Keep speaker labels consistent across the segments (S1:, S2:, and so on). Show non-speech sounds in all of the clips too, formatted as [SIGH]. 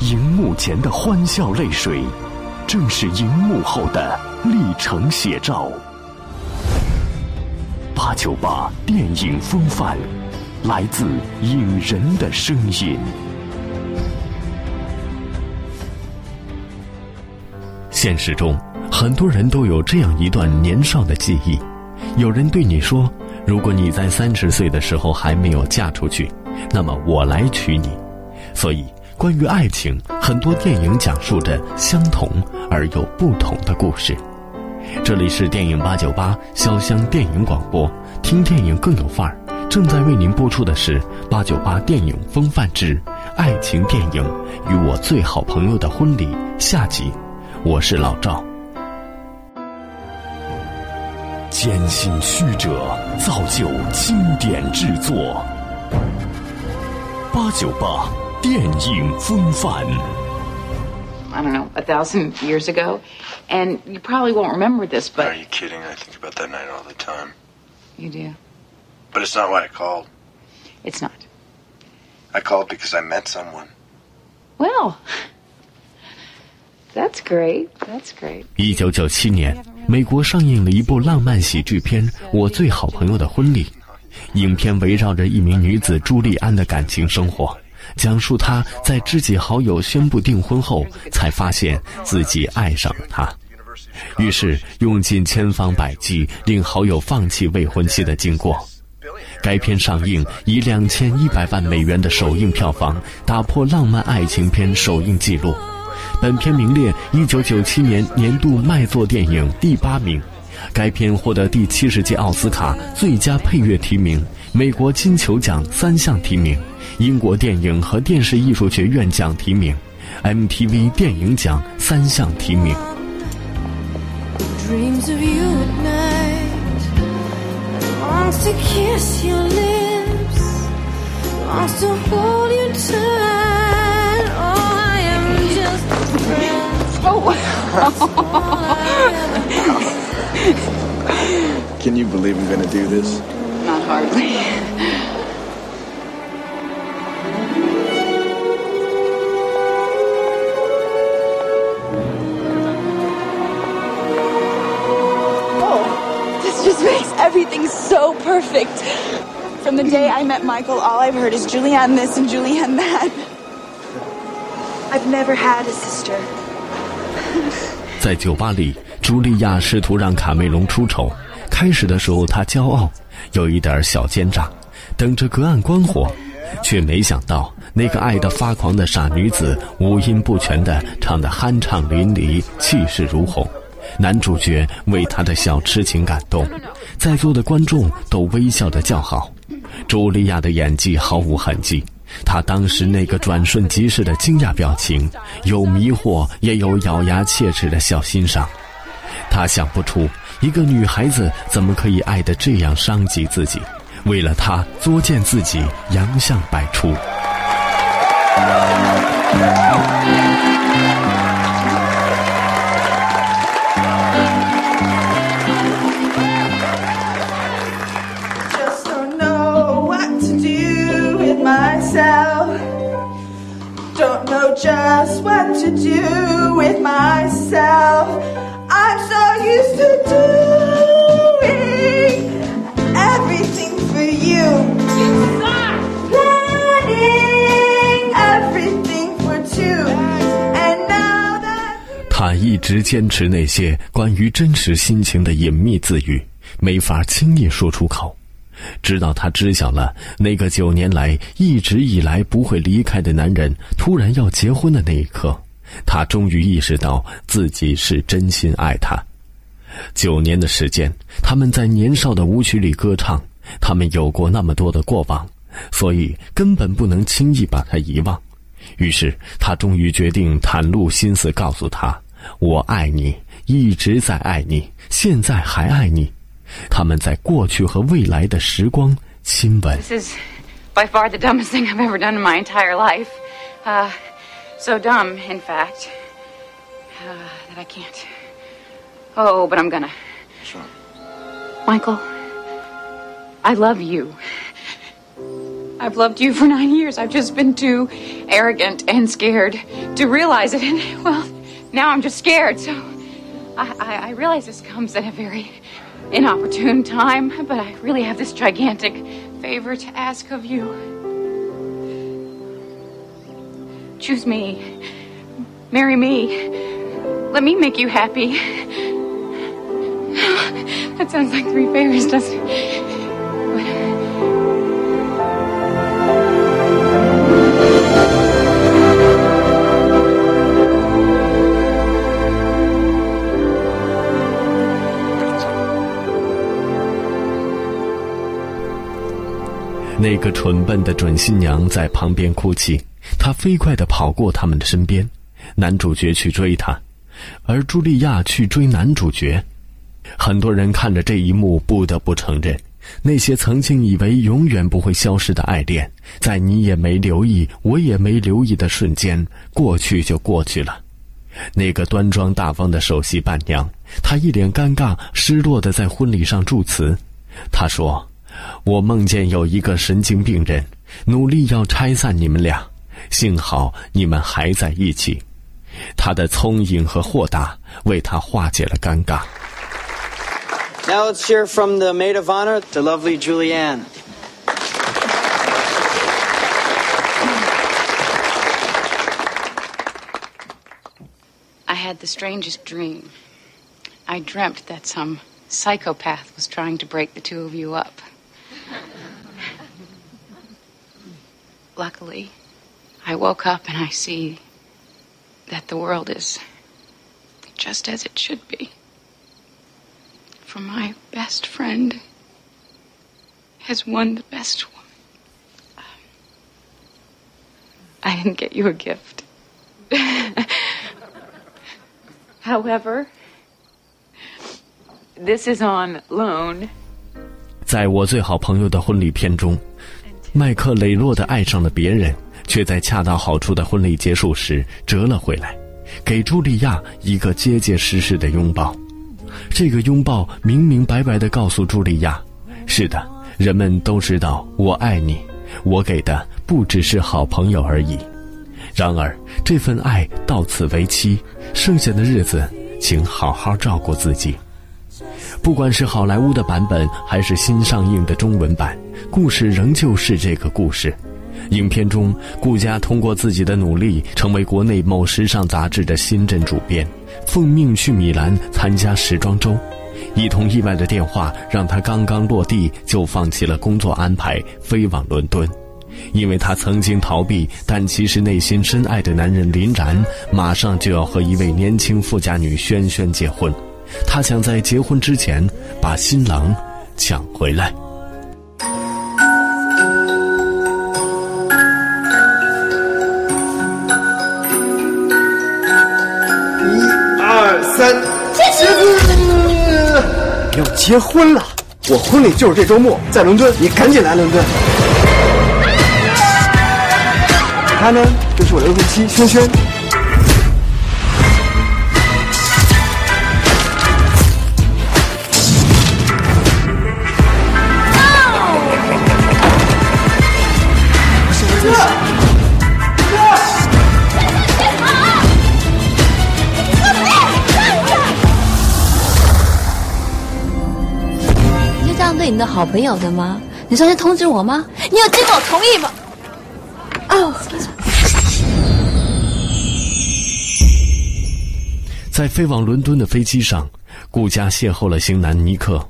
S1: 荧幕前的欢笑泪水，正是荧幕后的历程写照。八九八电影风范，来自影人的声音。现实中，很多人都有这样一段年少的记忆。有人对你说：“如果你在三十岁的时候还没有嫁出去，那么我来娶你。”所以。关于爱情，很多电影讲述着相同而又不同的故事。这里是电影八九八潇湘电影广播，听电影更有范儿。正在为您播出的是八九八电影风范之爱情电影与我最好朋友的婚礼下集。我是老赵。艰辛曲折造就经典制作，八九八。电影风范。
S2: I don't know, a thousand years ago. And you probably won't remember this, but.
S3: Are you kidding? I think about that night all the time.
S2: You do?
S3: But it's not why I called.
S2: It's not.
S3: I called because I met someone.
S2: Well, that's great. That's great.
S1: 一九九七年，美国上映了一部浪漫喜剧片《我最好朋友的婚礼》。影片围绕着一名女子朱莉安的感情生活。讲述他在知己好友宣布订婚后，才发现自己爱上了他，于是用尽千方百计令好友放弃未婚妻的经过。该片上映以两千一百万美元的首映票房，打破浪漫爱情片首映纪录。本片名列一九九七年年度卖座电影第八名。该片获得第七十届奥斯卡最佳配乐提名，美国金球奖三项提名。英国电影和电视艺术学院奖提名，MTV 电影奖三项提名。[LAUGHS]
S3: Can you believe I'm gonna do this?
S2: Not hardly.
S4: everything so perfect. From the day I met Michael, all I've heard is Julianne this and Julianne that. I've never had a sister. [LAUGHS]
S1: 在酒吧里， 茱莉亚试图让卡梅隆出丑。开始的时候，她骄傲，有一点小奸诈，等着隔岸观火，却没想到那个爱得发狂的傻女子五音不全的唱得酣畅淋漓，气势如虹。男主角为他的小痴情感动，在座的观众都微笑的叫好。茱莉亚的演技毫无痕迹，她当时那个转瞬即逝的惊讶表情，有迷惑，也有咬牙切齿的小欣赏。她想不出一个女孩子怎么可以爱得这样伤及自己，为了他作践自己，洋相百出。
S5: just what to do with myself. I'm so used to doing everything for you. Planning everything for two. And now that
S1: 他一直坚持那些关于真实心情的隐秘自语，没法轻易说出口。直到他知晓了那个九年来一直以来不会离开的男人突然要结婚的那一刻，他终于意识到自己是真心爱他。九年的时间，他们在年少的舞曲里歌唱，他们有过那么多的过往，所以根本不能轻易把他遗忘。于是，他终于决定袒露心思，告诉他：“我爱你，一直在爱你，现在还爱你。”他们在过去和未来的时光亲吻。
S2: By far the dumbest thing I've ever done in my entire life. Uh, so dumb, in fact, uh, that I can't. Oh, but I'm gonna.
S3: Sure.
S2: Michael, I love you. I've loved you for nine years. I've just been too arrogant and scared to realize it. And, well, now I'm just scared. So I, I, I realize this comes at a very inopportune time, but I really have this gigantic favor to ask of you. Choose me. Marry me. Let me make you happy. That sounds like three favors, doesn't it?
S1: 那个蠢笨的准新娘在旁边哭泣，他飞快地跑过他们的身边。男主角去追他，而茱莉亚去追男主角。很多人看着这一幕，不得不承认，那些曾经以为永远不会消失的爱恋，在你也没留意，我也没留意的瞬间，过去就过去了。那个端庄大方的首席伴娘，她一脸尴尬、失落的在婚礼上祝词。她说：“我梦见有一个神经病人，努力要拆散你们俩，幸好你们还在一起。”她的聪颖和豁达为她化解了尴尬。
S6: Now let's hear from the maid of honor, the lovely Julianne.
S2: I had the strangest dream. I dreamt that some psychopath was trying to break the two of you up. [LAUGHS] Luckily, I woke up and I see that the world is just as it should be. For my best friend has won the best woman. I didn't get you a gift. [LAUGHS] However, this is on loan.
S1: 在我最好朋友的婚礼片中，麦克磊落的爱上了别人， 却在恰到好处的婚礼结束时折了回来，给茱莉亚一个结结实实的拥抱。这个拥抱明明白白的告诉茱莉亚：“是的，人们都知道我爱你，我给的不只是好朋友而已。然而，这份爱到此为期，剩下的日子，请好好照顾自己。”不管是好莱坞的版本，还是新上映的中文版，故事仍旧是这个故事。影片中，顾佳通过自己的努力，成为国内某时尚杂志的新任主编，奉命去米兰参加时装周。一通意外的电话，让他刚刚落地就放弃了工作安排，飞往伦敦。因为他曾经逃避，但其实内心深爱的男人林然，马上就要和一位年轻富家女萱萱结婚。他想在结婚之前把新郎抢回来。
S7: 结婚了，我婚礼就是这周末，在伦敦，你赶紧来伦敦。她呢，就是我的未婚妻萱萱。
S8: 对你的好朋友的吗？你上去通知我吗？你有经过我同意吗？哦，
S1: 在飞往伦敦的飞机上，顾佳邂逅了型男尼克，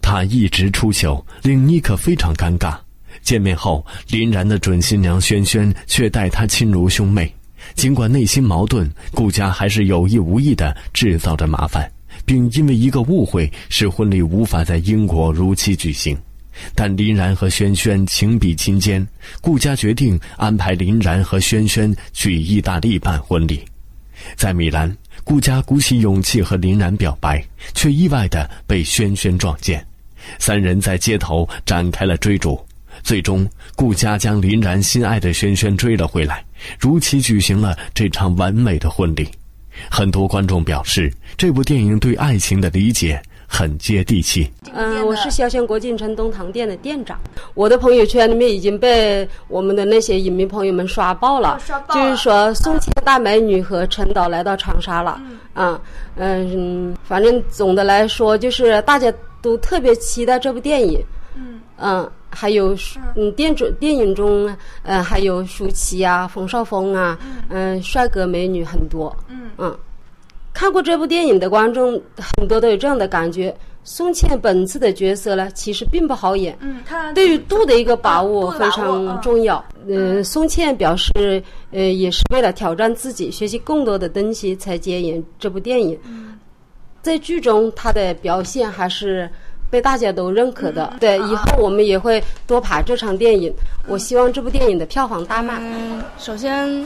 S1: 他一直出糗，令尼克非常尴尬。见面后，林然的准新娘萱萱却待他亲如兄妹。尽管内心矛盾，顾佳还是有意无意的制造着麻烦，并因为一个误会，使婚礼无法在英国如期举行。但林然和轩轩情比金坚，顾佳决定安排林然和轩轩去意大利办婚礼。在米兰，顾佳鼓起勇气和林然表白，却意外的被轩轩撞见。三人在街头展开了追逐，最终顾佳将林然心爱的轩轩追了回来，如期举行了这场完美的婚礼。很多观众表示，这部电影对爱情的理解很接地气。
S9: 嗯，我是潇湘国进城东堂店的店长。我的朋友圈里面已经被我们的那些影迷朋友们刷爆了，就是说宋茜大美女和陈导来到长沙了。嗯嗯，反正总的来说，就是大家都特别期待这部电影。嗯嗯，还有嗯电中电影中，呃还有舒淇啊、冯绍峰啊，嗯帅哥美女很多。嗯嗯。看过这部电影的观众很多都有这样的感觉：宋茜本次的角色呢，其实并不好演。嗯，她对于度的一个把握非常重要。嗯，宋茜表示，呃，也是为了挑战自己，学习更多的东西才接演这部电影。嗯在剧中，她的表现还是被大家都认可的。对，以后我们也会多拍这场电影。我希望这部电影的票房大卖。
S10: 嗯首先。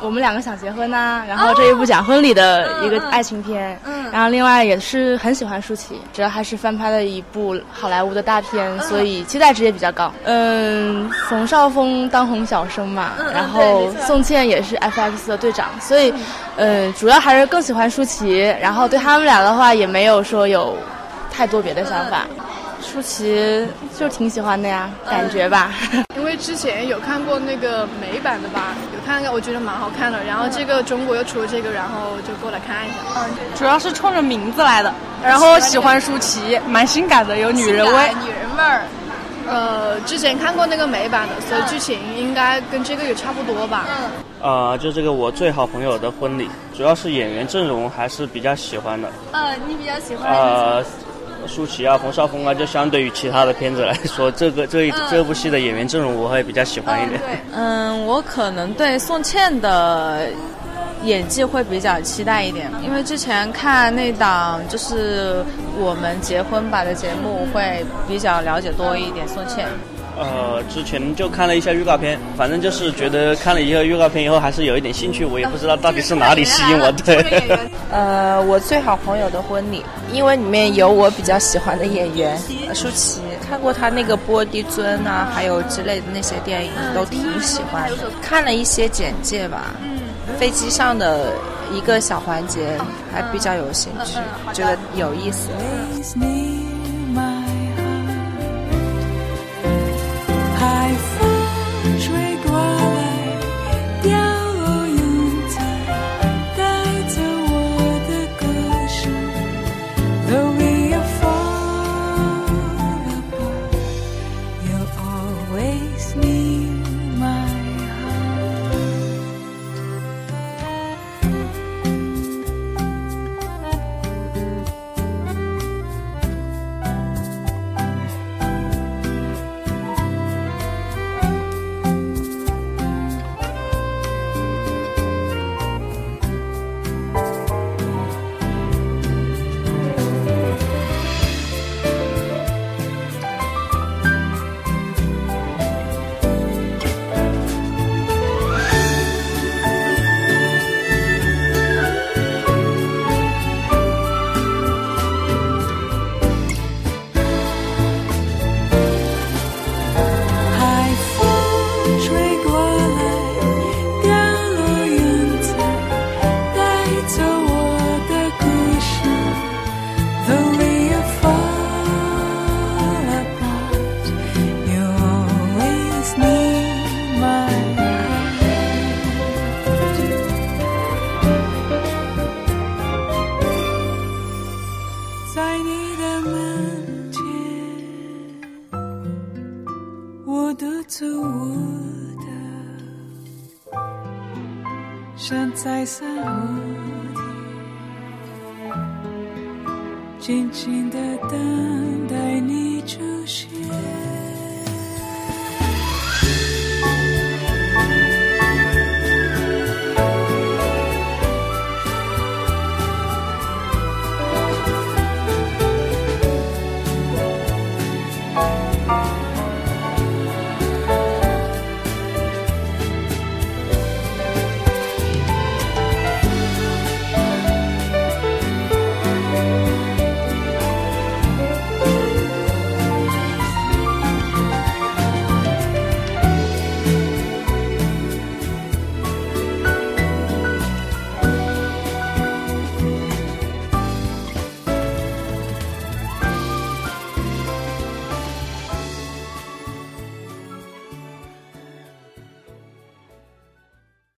S10: 我们两个想结婚呐，然后这一部讲婚礼的一个爱情片，嗯然后另外也是很喜欢舒淇，主要还是翻拍了一部好莱坞的大片，所以期待值也比较高。嗯，冯绍峰当红小生嘛，然后宋茜也是 FX 的队长，所以，嗯，主要还是更喜欢舒淇，然后对他们俩的话也没有说有太多别的想法。舒淇就挺喜欢的呀，感觉吧。[LAUGHS]
S11: 因为之前有看过那个美版的吧，有看个，我觉得蛮好看的。然后这个中国又出了这个，然后就过来看一下。
S12: 嗯，主要是冲着名字来的。然后喜欢舒淇，蛮性感的，有女人味。
S11: 女人味儿。呃，之前看过那个美版的，所以剧情应该跟这个也差不多吧。嗯。
S13: 呃，就这个我最好朋友的婚礼，主要是演员阵容还是比较喜欢的。
S11: 呃，你比较喜欢？呃。
S13: 舒淇啊，冯绍峰啊，就相对于其他的片子来说，这个这一这部戏的演员阵容我会比较喜欢一点。
S12: 嗯，我可能对宋茜的演技会比较期待一点，因为之前看那档就是我们结婚吧的节目，会比较了解多一点宋茜。
S13: 呃，之前就看了一下预告片，反正就是觉得看了一个预告片以后，还是有一点兴趣。我也不知道到底是哪里吸引我的。[LAUGHS]
S14: 呃，我最好朋友的婚礼，因为里面有我比较喜欢的演员舒淇，看过她那个《波迪尊》啊，还有之类的那些电影，都挺喜欢的。看了一些简介吧，飞机上的一个小环节还比较有兴趣，觉得有意思。
S15: 像彩色蝴蝶，静静的等待你出现。